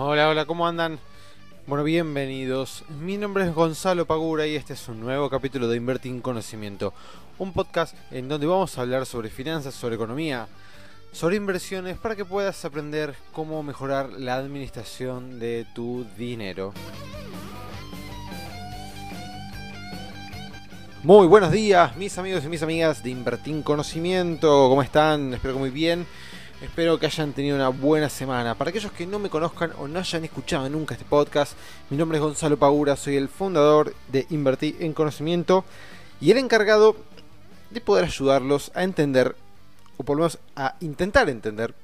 Hola, hola, ¿cómo andan? Bueno, bienvenidos. Mi nombre es Gonzalo Pagura y este es un nuevo capítulo de Invertir en Conocimiento, un podcast en donde vamos a hablar sobre finanzas, sobre economía, sobre inversiones para que puedas aprender cómo mejorar la administración de tu dinero. Muy buenos días, mis amigos y mis amigas de Invertir en Conocimiento. ¿Cómo están? Espero que muy bien. Espero que hayan tenido una buena semana. Para aquellos que no me conozcan o no hayan escuchado nunca este podcast, mi nombre es Gonzalo Pagura, soy el fundador de Invertir en Conocimiento y el encargado de poder ayudarlos a entender, o por lo menos a intentar entender,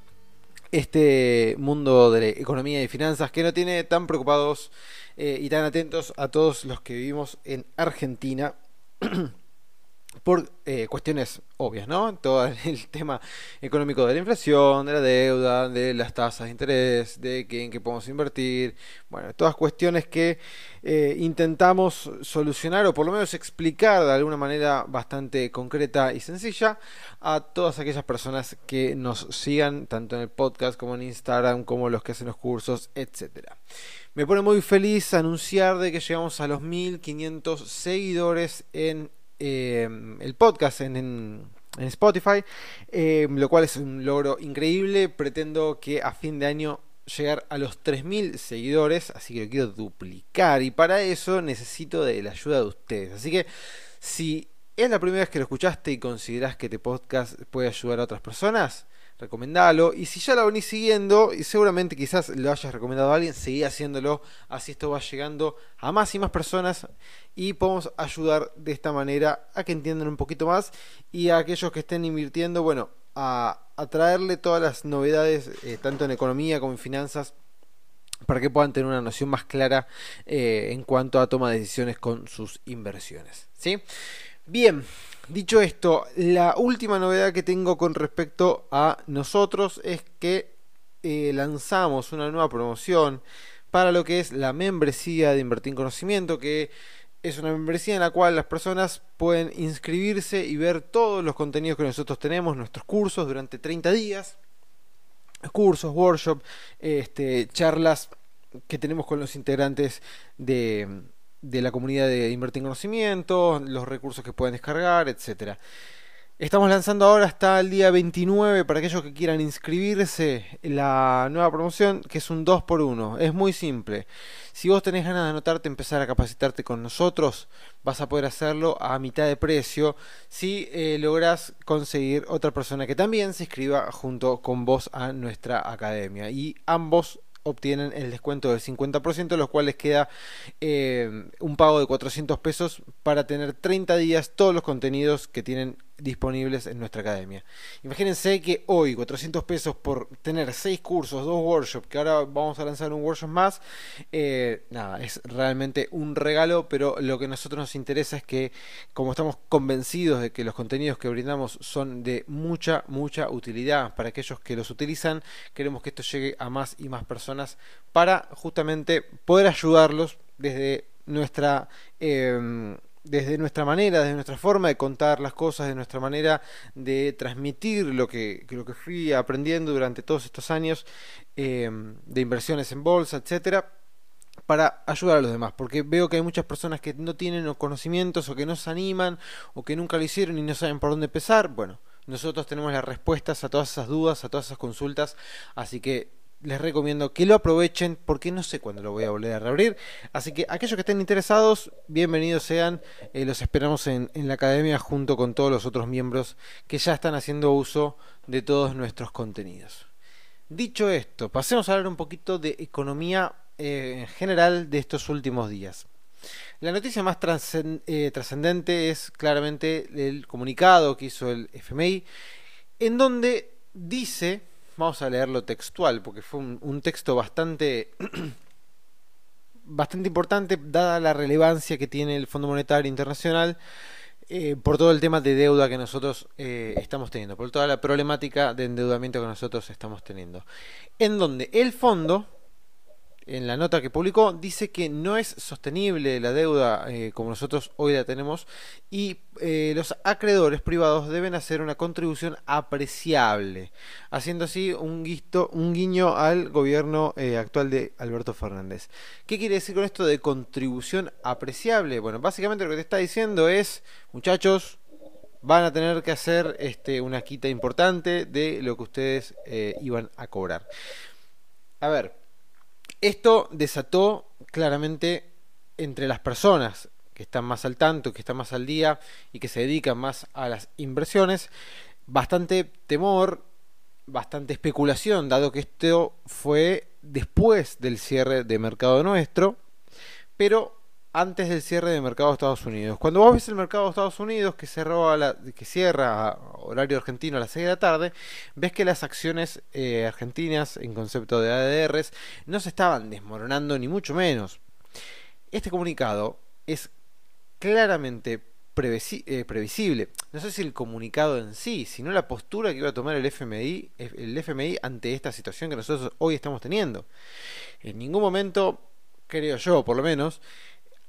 este mundo de economía y finanzas que no tiene tan preocupados eh, y tan atentos a todos los que vivimos en Argentina por eh, cuestiones obvias, ¿no? Todo el tema económico de la inflación, de la deuda, de las tasas de interés, de en qué podemos invertir, bueno, todas cuestiones que eh, intentamos solucionar o por lo menos explicar de alguna manera bastante concreta y sencilla a todas aquellas personas que nos sigan tanto en el podcast como en Instagram, como los que hacen los cursos, etcétera. Me pone muy feliz anunciar de que llegamos a los 1500 seguidores en eh, el podcast en, Spotify, eh, lo cual es un logro increíble. Pretendo que a fin de año llegar a los 3.000 seguidores, así que lo quiero duplicar y para eso necesito de la ayuda de ustedes. Así que si es la primera vez que lo escuchaste y consideras que este podcast puede ayudar a otras personas, recomendalo. Y si ya lo venís siguiendo, y seguramente quizás lo hayas recomendado a alguien, seguí haciéndolo. Así esto va llegando a más y más personas y podemos ayudar de esta manera a que entiendan un poquito más y a aquellos que estén invirtiendo, bueno, a, traerle todas las novedades, eh, tanto en economía como en finanzas para que puedan tener una noción más clara eh, en cuanto a toma de decisiones con sus inversiones. ¿sí? Bien, dicho esto, la última novedad que tengo con respecto a nosotros es que eh, lanzamos una nueva promoción para lo que es la membresía de Invertir en Conocimiento, que es una membresía en la cual las personas pueden inscribirse y ver todos los contenidos que nosotros tenemos, nuestros cursos durante 30 días, cursos, workshops, este, charlas que tenemos con los integrantes de, de la comunidad de Invertir en Conocimiento, los recursos que pueden descargar, etcétera. Estamos lanzando ahora hasta el día 29 para aquellos que quieran inscribirse la nueva promoción, que es un 2x1. Es muy simple. Si vos tenés ganas de anotarte, empezar a capacitarte con nosotros, vas a poder hacerlo a mitad de precio si eh, lográs conseguir otra persona que también se inscriba junto con vos a nuestra academia. Y ambos obtienen el descuento del 50%, los cuales queda eh, un pago de 400 pesos para tener 30 días todos los contenidos que tienen disponibles en nuestra academia. Imagínense que hoy 400 pesos por tener 6 cursos, 2 workshops, que ahora vamos a lanzar un workshop más, eh, nada, es realmente un regalo, pero lo que a nosotros nos interesa es que como estamos convencidos de que los contenidos que brindamos son de mucha, mucha utilidad para aquellos que los utilizan, queremos que esto llegue a más y más personas para justamente poder ayudarlos desde nuestra... Eh, desde nuestra manera, desde nuestra forma de contar las cosas, de nuestra manera de transmitir lo que, lo que fui aprendiendo durante todos estos años eh, de inversiones en bolsa, etcétera, para ayudar a los demás, porque veo que hay muchas personas que no tienen conocimientos o que no se animan o que nunca lo hicieron y no saben por dónde empezar. Bueno, nosotros tenemos las respuestas a todas esas dudas, a todas esas consultas, así que les recomiendo que lo aprovechen porque no sé cuándo lo voy a volver a reabrir. Así que aquellos que estén interesados, bienvenidos sean. Eh, los esperamos en, la academia junto con todos los otros miembros que ya están haciendo uso de todos nuestros contenidos. Dicho esto, pasemos a hablar un poquito de economía eh, en general de estos últimos días. La noticia más eh, trascendente es claramente el comunicado que hizo el FMI, en donde dice Vamos a leerlo textual, porque fue un, texto bastante, bastante importante, dada la relevancia que tiene el Fondo Monetario Internacional, eh, por todo el tema de deuda que nosotros eh, estamos teniendo, por toda la problemática de endeudamiento que nosotros estamos teniendo. En donde el fondo en la nota que publicó, dice que no es sostenible la deuda eh, como nosotros hoy la tenemos y eh, los acreedores privados deben hacer una contribución apreciable, haciendo así un, guiño al gobierno eh, actual de Alberto Fernández. ¿Qué quiere decir con esto de contribución apreciable? Bueno, básicamente lo que te está diciendo es, muchachos, van a tener que hacer este, una quita importante de lo que ustedes iban a cobrar. A ver, esto desató claramente entre las personas que están más al tanto, que están más al día y que se dedican más a las inversiones, bastante temor, bastante especulación, dado que esto fue después del cierre de mercado nuestro, pero antes del cierre de mercado de Estados Unidos. Cuando vos ves el mercado de Estados Unidos que, cerró la, que cierra a horario argentino a las 6 de la tarde, ves que las acciones eh, argentinas en concepto de ADRs no se estaban desmoronando ni mucho menos. Este comunicado es claramente eh, previsible. No sé si el comunicado en sí, sino la postura que iba a tomar el FMI, el FMI ante esta situación que nosotros hoy estamos teniendo. En ningún momento, creo yo por lo menos,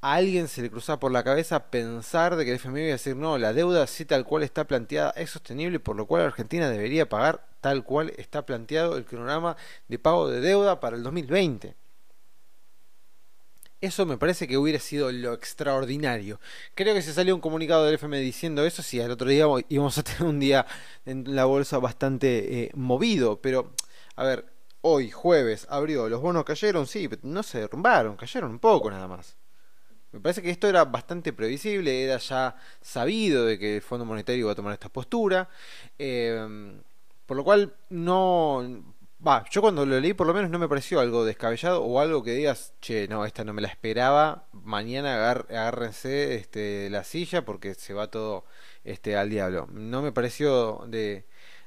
a alguien se le cruzaba por la cabeza pensar de que el FMI iba a decir no, la deuda así tal cual está planteada es sostenible, por lo cual Argentina debería pagar tal cual está planteado el cronograma de pago de deuda para el 2020. Eso me parece que hubiera sido lo extraordinario. Creo que se salió un comunicado del FMI diciendo eso, si al otro día íbamos a tener un día en la bolsa bastante eh, movido, pero a ver, hoy jueves abrió, los bonos cayeron, sí, pero no se derrumbaron, cayeron un poco nada más. Me parece que esto era bastante previsible, era ya sabido de que el Fondo Monetario iba a tomar esta postura, em, por lo cual no... Va, yo cuando lo leí por lo menos no me pareció algo descabellado o algo que digas, che, no, esta no me la esperaba, mañana agárrense este, la silla porque se va todo este, al diablo. No me pareció de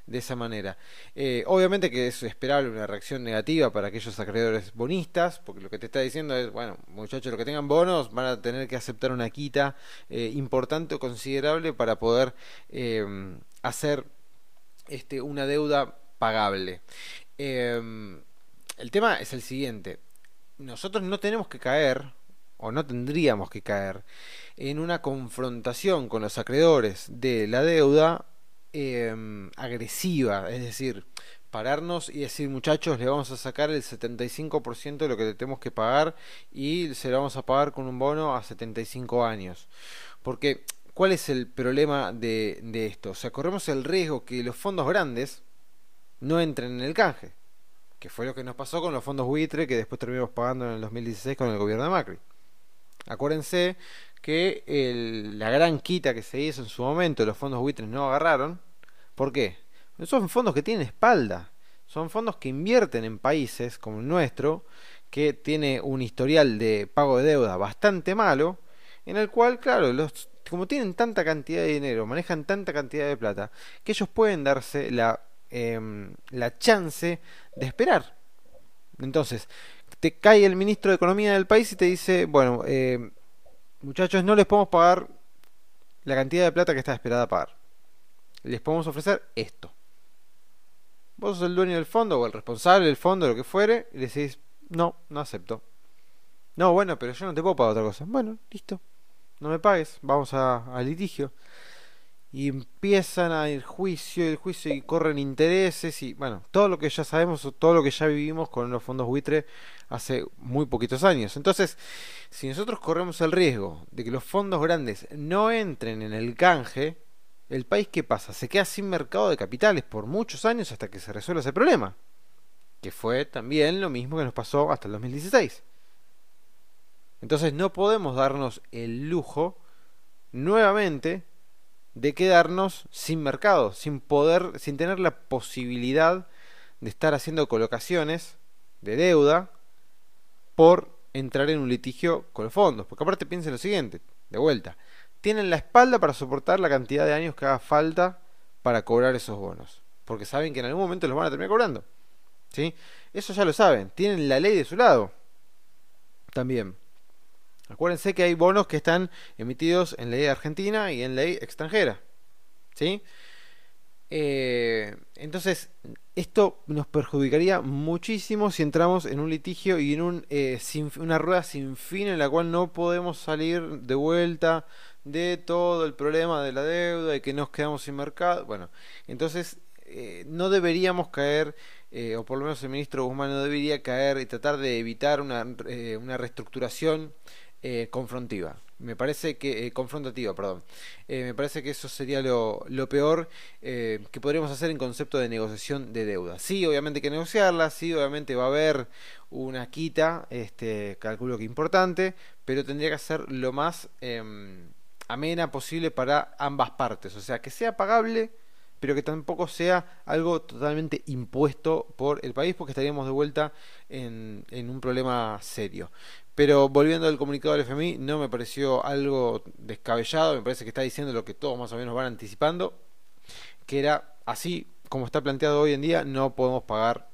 de esa manera. Eh, obviamente que es esperable una reacción negativa para aquellos acreedores bonistas, porque lo que te está diciendo es, bueno, muchachos, los que tengan bonos van a tener que aceptar una quita eh, importante o considerable para poder eh, hacer este, una deuda pagable. el tema es el siguiente, nosotros no tenemos que caer, o no tendríamos que caer, en una confrontación con los acreedores de la deuda Em, agresiva, es decir, pararnos y decir muchachos, le vamos a sacar el 75% de lo que tenemos que pagar y se lo vamos a pagar con un bono a 75 años. Porque, ¿cuál es el problema de, de esto? O sea, corremos el riesgo que los fondos grandes no entren en el canje, que fue lo que nos pasó con los fondos buitre que después terminamos pagando en el 2016 con el gobierno de Macri. Acuérdense que la gran quita que se hizo en su momento, los fondos buitres no agarraron. ¿Por qué? Son fondos que tienen espalda. Son fondos que invierten en países como el nuestro, que tiene un historial de pago de deuda bastante malo, en el cual, claro, los, como tienen tanta cantidad de dinero, manejan tanta cantidad de plata, que ellos pueden darse la, em, la chance de esperar. Entonces, te cae el ministro de Economía del país y te dice, bueno, eh, muchachos, no les podemos pagar la cantidad de plata que está esperada pagar. Les podemos ofrecer esto. Vos sos el dueño del fondo o el responsable del fondo, lo que fuere, y decís, no, no acepto. No, bueno, pero yo no te puedo pagar otra cosa. Bueno, listo. No me pagues, vamos a, a litigio y empiezan a ir juicio, el juicio y corren intereses y bueno, todo lo que ya sabemos, todo lo que ya vivimos con los fondos buitre hace muy poquitos años. Entonces, si nosotros corremos el riesgo de que los fondos grandes no entren en el canje, el país qué pasa? Se queda sin mercado de capitales por muchos años hasta que se resuelva ese problema, que fue también lo mismo que nos pasó hasta el 2016. Entonces no podemos darnos el lujo nuevamente de quedarnos sin mercado, sin poder, sin tener la posibilidad de estar haciendo colocaciones de deuda por entrar en un litigio con los fondos. Porque aparte piensen lo siguiente, de vuelta, tienen la espalda para soportar la cantidad de años que haga falta para cobrar esos bonos. Porque saben que en algún momento los van a terminar cobrando. ¿Sí? Eso ya lo saben, tienen la ley de su lado. También. Acuérdense que hay bonos que están emitidos en ley argentina y en ley extranjera. ¿Sí? Eh, entonces, esto nos perjudicaría muchísimo si entramos en un litigio y en un, eh, una rueda sin fin en la cual no podemos salir de vuelta de todo el problema de la deuda y que nos quedamos sin mercado. Bueno, entonces eh, no deberíamos caer, eh, o por lo menos el ministro Guzmán no debería caer y tratar de evitar una, una reestructuración confrontiva me parece que eh, confrontativa, perdón. Eh, me parece que eso sería lo, peor eh, que podríamos hacer en concepto de negociación de deuda. Sí, obviamente hay que negociarla, sí, obviamente va a haber una quita, este, calculo que importante, pero tendría que ser lo más em, amena posible para ambas partes, o sea, que sea pagable pero que tampoco sea algo totalmente impuesto por el país, porque estaríamos de vuelta en, en un problema serio. Pero volviendo al comunicado del FMI, no me pareció algo descabellado, me parece que está diciendo lo que todos más o menos van anticipando, que era así como está planteado hoy en día, no podemos pagar,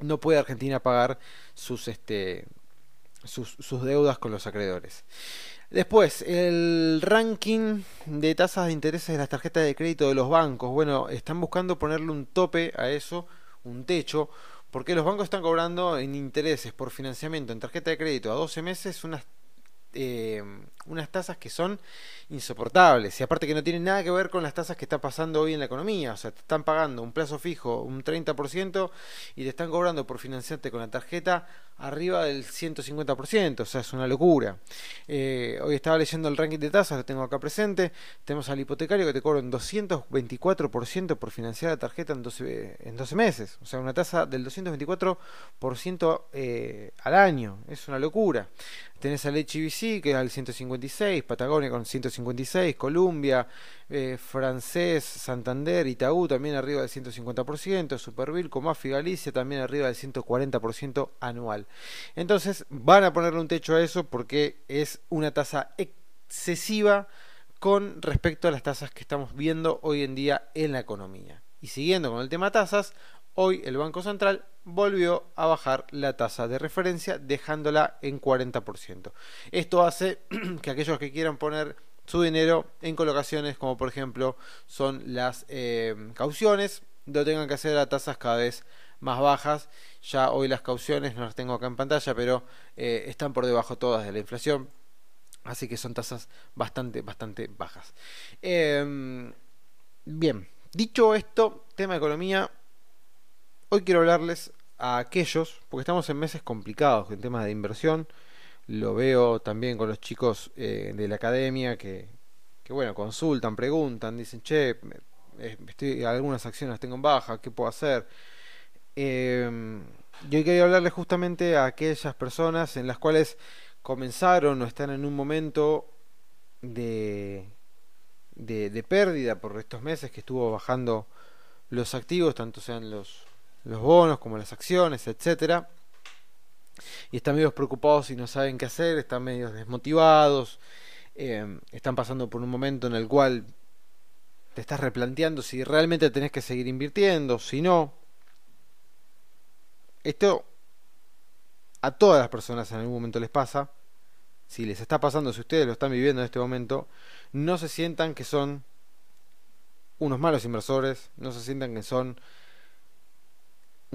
no puede Argentina pagar sus, este, sus, sus deudas con los acreedores. Después, el ranking de tasas de intereses de las tarjetas de crédito de los bancos. Bueno, están buscando ponerle un tope a eso, un techo, porque los bancos están cobrando en intereses por financiamiento en tarjeta de crédito a 12 meses unas, eh, unas tasas que son insoportables y aparte que no tienen nada que ver con las tasas que está pasando hoy en la economía. O sea, te están pagando un plazo fijo, un 30% y te están cobrando por financiarte con la tarjeta arriba del 150%, o sea, es una locura. Eh, hoy estaba leyendo el ranking de tasas, lo tengo acá presente. Tenemos al hipotecario que te cobra un 224% por financiar la tarjeta en 12, en 12 meses, o sea, una tasa del 224% eh, al año, es una locura. Tenés al HBC que es al 156, Patagonia con 156, Columbia, eh, Francés, Santander, Itaú también arriba del 150%, Superville, Comafi, Galicia también arriba del 140% anual. Entonces van a ponerle un techo a eso porque es una tasa excesiva con respecto a las tasas que estamos viendo hoy en día en la economía. Y siguiendo con el tema tasas, hoy el Banco Central volvió a bajar la tasa de referencia dejándola en 40%. Esto hace que aquellos que quieran poner su dinero en colocaciones como por ejemplo son las eh, cauciones, lo tengan que hacer a tasas cada vez más bajas. Ya hoy las cauciones no las tengo acá en pantalla, pero eh, están por debajo todas de la inflación. Así que son tasas bastante, bastante bajas. Em, bien, dicho esto, tema de economía, hoy quiero hablarles a aquellos, porque estamos en meses complicados en temas de inversión. Lo veo también con los chicos eh, de la academia que, bueno, consultan, preguntan, dicen, che, estoy, algunas acciones tengo en baja, ¿qué puedo hacer? Eh, yo quería hablarle justamente a aquellas personas en las cuales comenzaron o están en un momento de, de, pérdida por estos meses que estuvo bajando los activos, tanto sean los, los bonos como las acciones, etcétera. Y están medio preocupados y no saben qué hacer, están medio desmotivados, eh, están pasando por un momento en el cual te estás replanteando si realmente tenés que seguir invirtiendo, si no, esto a todas las personas en algún momento les pasa. Si les está pasando, si ustedes lo están viviendo en este momento, no se sientan que son unos malos inversores, no se sientan que son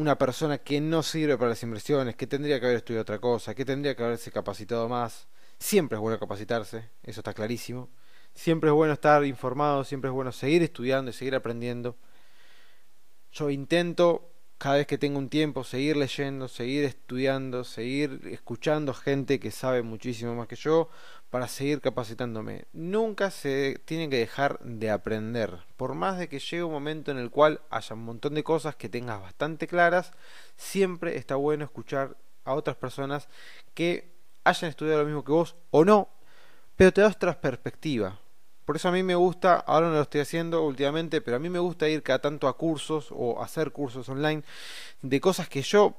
una persona que no sirve para las inversiones, que tendría que haber estudiado otra cosa, que tendría que haberse capacitado más. Siempre es bueno capacitarse, eso está clarísimo. Siempre es bueno estar informado, siempre es bueno seguir estudiando y seguir aprendiendo. Yo intento cada vez que tengo un tiempo, seguir leyendo, seguir estudiando, seguir escuchando gente que sabe muchísimo más que yo para seguir capacitándome. Nunca se tiene que dejar de aprender. Por más de que llegue un momento en el cual haya un montón de cosas que tengas bastante claras, siempre está bueno escuchar a otras personas que hayan estudiado lo mismo que vos o no, pero te da otra perspectiva. Por eso a mí me gusta, ahora no lo estoy haciendo últimamente, pero a mí me gusta ir cada tanto a cursos o hacer cursos online de cosas que yo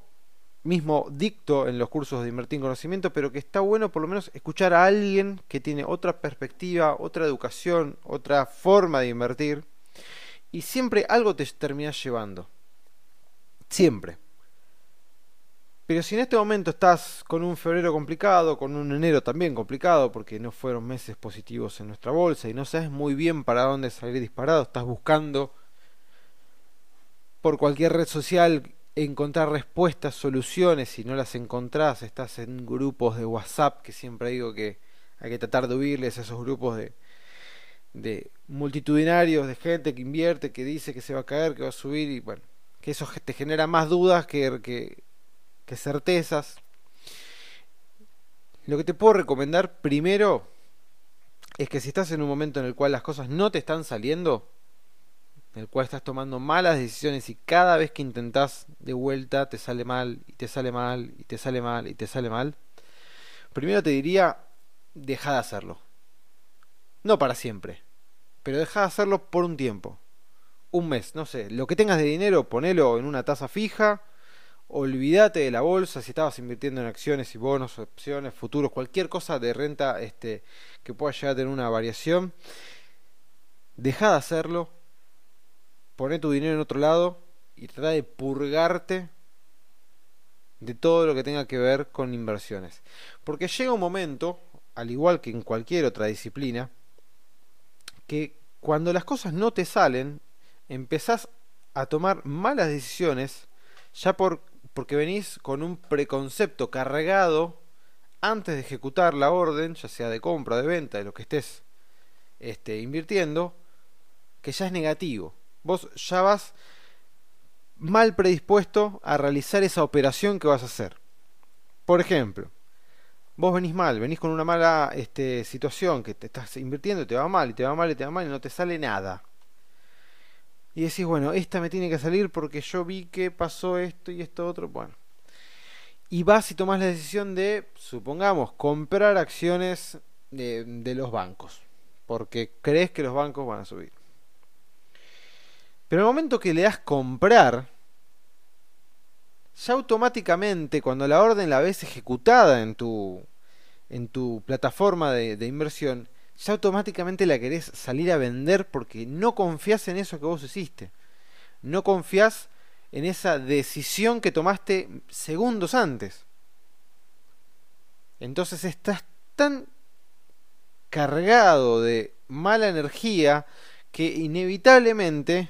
mismo dicto en los cursos de invertir en conocimiento, pero que está bueno por lo menos escuchar a alguien que tiene otra perspectiva, otra educación, otra forma de invertir, y siempre algo te termina llevando. Siempre. Pero si en este momento estás con un febrero complicado, con un enero también complicado, porque no fueron meses positivos en nuestra bolsa y no sabes muy bien para dónde salir disparado, estás buscando por cualquier red social encontrar respuestas, soluciones, si no las encontrás, estás en grupos de WhatsApp, que siempre digo que hay que tratar de huirles a esos grupos de, de multitudinarios, de gente que invierte, que dice que se va a caer, que va a subir, y bueno, que eso te genera más dudas que, que, que certezas. Lo que te puedo recomendar primero es que si estás en un momento en el cual las cosas no te están saliendo, en el cual estás tomando malas decisiones y cada vez que intentás de vuelta te sale mal y te sale mal y te sale mal y te sale mal, primero te diría, deja de hacerlo. No para siempre, pero deja de hacerlo por un tiempo. Un mes, no sé, lo que tengas de dinero, ponelo en una tasa fija, olvídate de la bolsa si estabas invirtiendo en acciones y bonos, opciones, futuros, cualquier cosa de renta este, que pueda llegar a tener una variación. Deja de hacerlo, poné tu dinero en otro lado y trata de purgarte de todo lo que tenga que ver con inversiones. Porque llega un momento, al igual que en cualquier otra disciplina, que cuando las cosas no te salen, empezás a tomar malas decisiones ya por, porque venís con un preconcepto cargado antes de ejecutar la orden, ya sea de compra, de venta, de lo que estés este, invirtiendo, que ya es negativo vos ya vas mal predispuesto a realizar esa operación que vas a hacer. Por ejemplo, vos venís mal, venís con una mala este, situación que te estás invirtiendo y te va mal, y te va mal, y te va mal, y no te sale nada. Y decís, bueno, esta me tiene que salir porque yo vi que pasó esto y esto otro. Bueno. Y vas y tomas la decisión de, supongamos, comprar acciones de, los bancos. Porque crees que los bancos van a subir. Pero en el momento que le das comprar, ya automáticamente cuando la orden la ves ejecutada en tu, en tu plataforma de inversión, ya automáticamente la querés salir a vender porque no confías en eso que vos hiciste. No confías en esa decisión que tomaste segundos antes. Entonces estás tan cargado de mala energía que inevitablemente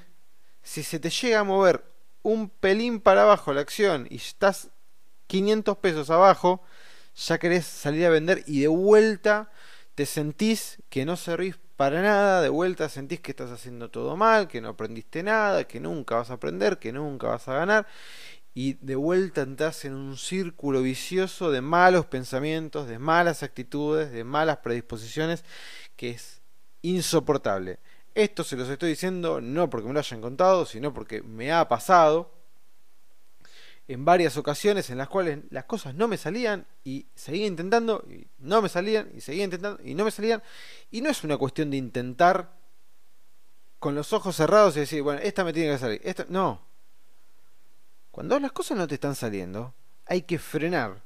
si se te llega a mover un pelín para abajo la acción y estás 500 pesos abajo, ya querés salir a vender y de vuelta te sentís que no servís para nada, de vuelta sentís que estás haciendo todo mal, que no aprendiste nada, que nunca vas a aprender, que nunca vas a ganar y de vuelta entras en un círculo vicioso de malos pensamientos, de malas actitudes, de malas predisposiciones que es insoportable. Esto se los estoy diciendo no porque me lo hayan contado, sino porque me ha pasado en varias ocasiones en las cuales las cosas no me salían y seguía intentando y no me salían y seguía intentando y no me salían. Y no es una cuestión de intentar con los ojos cerrados y decir, bueno, esta me tiene que salir. Esto, no. Cuando las cosas no te están saliendo, hay que frenar.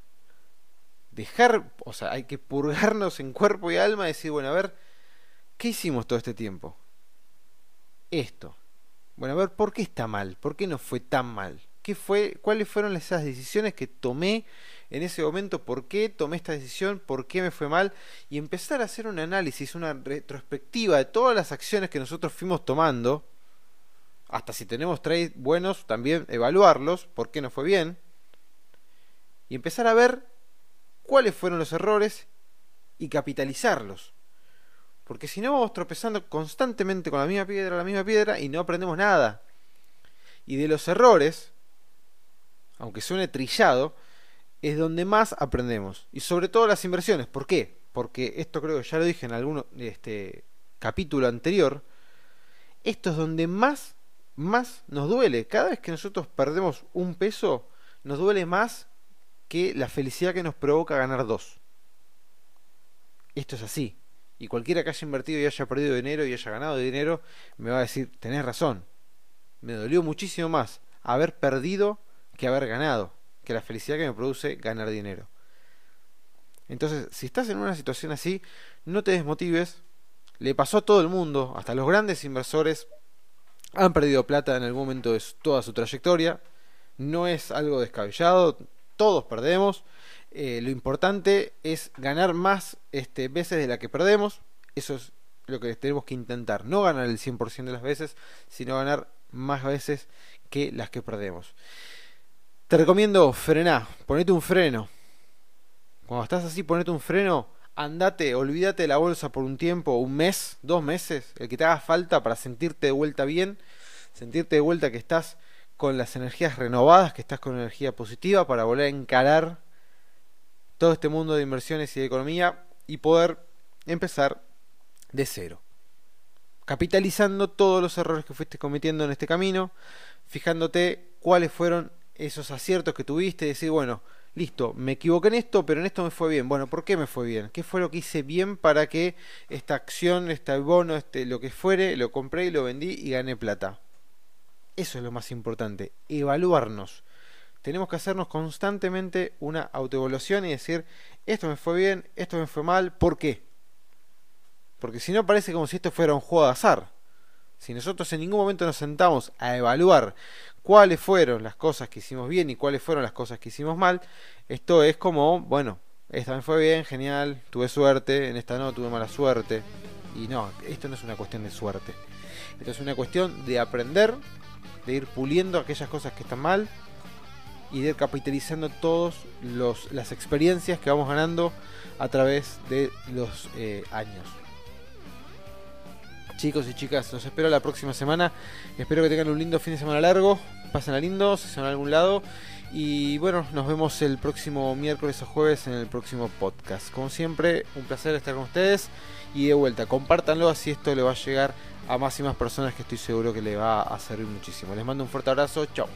Dejar, o sea, hay que purgarnos en cuerpo y alma y decir, bueno, a ver, ¿qué hicimos todo este tiempo? esto. Bueno, a ver, ¿por qué está mal? ¿Por qué no fue tan mal? ¿Qué fue, ¿Cuáles fueron esas decisiones que tomé en ese momento? ¿Por qué tomé esta decisión? ¿Por qué me fue mal? Y empezar a hacer un análisis, una retrospectiva de todas las acciones que nosotros fuimos tomando. Hasta si tenemos trades buenos, también evaluarlos, por qué no fue bien. Y empezar a ver cuáles fueron los errores y capitalizarlos. Porque si no vamos tropezando constantemente con la misma piedra, la misma piedra y no aprendemos nada. Y de los errores, aunque suene trillado, es donde más aprendemos. Y sobre todo las inversiones. ¿Por qué? Porque esto creo que ya lo dije en algún este, capítulo anterior. Esto es donde más, más nos duele. Cada vez que nosotros perdemos un peso, nos duele más que la felicidad que nos provoca ganar dos. Esto es así. Y cualquiera que haya invertido y haya perdido dinero y haya ganado dinero, me va a decir, tenés razón. Me dolió muchísimo más haber perdido que haber ganado, que la felicidad que me produce ganar dinero. Entonces, si estás en una situación así, no te desmotives. Le pasó a todo el mundo, hasta los grandes inversores han perdido plata en algún momento de toda su trayectoria. No es algo descabellado, todos perdemos. Eh, lo importante es ganar más este, veces de la que perdemos. Eso es lo que tenemos que intentar. No ganar el 100% de las veces, sino ganar más veces que las que perdemos. Te recomiendo frenar, ponete un freno. Cuando estás así, ponete un freno, andate, olvídate de la bolsa por un tiempo, un mes, dos meses, el que te haga falta para sentirte de vuelta bien, sentirte de vuelta que estás con las energías renovadas, que estás con energía positiva para volver a encarar todo este mundo de inversiones y de economía y poder empezar de cero. Capitalizando todos los errores que fuiste cometiendo en este camino, fijándote cuáles fueron esos aciertos que tuviste decir, bueno, listo, me equivoqué en esto, pero en esto me fue bien. Bueno, ¿por qué me fue bien? ¿Qué fue lo que hice bien para que esta acción, este bono, este, lo que fuere, lo compré y lo vendí y gané plata? Eso es lo más importante, evaluarnos. Tenemos que hacernos constantemente una autoevaluación y decir, esto me fue bien, esto me fue mal, ¿por qué? Porque si no parece como si esto fuera un juego de azar. Si nosotros en ningún momento nos sentamos a evaluar cuáles fueron las cosas que hicimos bien y cuáles fueron las cosas que hicimos mal, esto es como, bueno, esta me fue bien, genial, tuve suerte, en esta no tuve mala suerte. Y no, esto no es una cuestión de suerte. Esto es una cuestión de aprender de ir puliendo aquellas cosas que están mal y de ir capitalizando todas las experiencias que vamos ganando a través de los eh, años. Chicos y chicas, los espero la próxima semana. Espero que tengan un lindo fin de semana largo. Pasen a lindo, se van a algún lado. Y bueno, nos vemos el próximo miércoles o jueves en el próximo podcast. Como siempre, un placer estar con ustedes. Y de vuelta, compártanlo así esto le va a llegar a más y más personas que estoy seguro que le va a servir muchísimo. Les mando un fuerte abrazo, chao.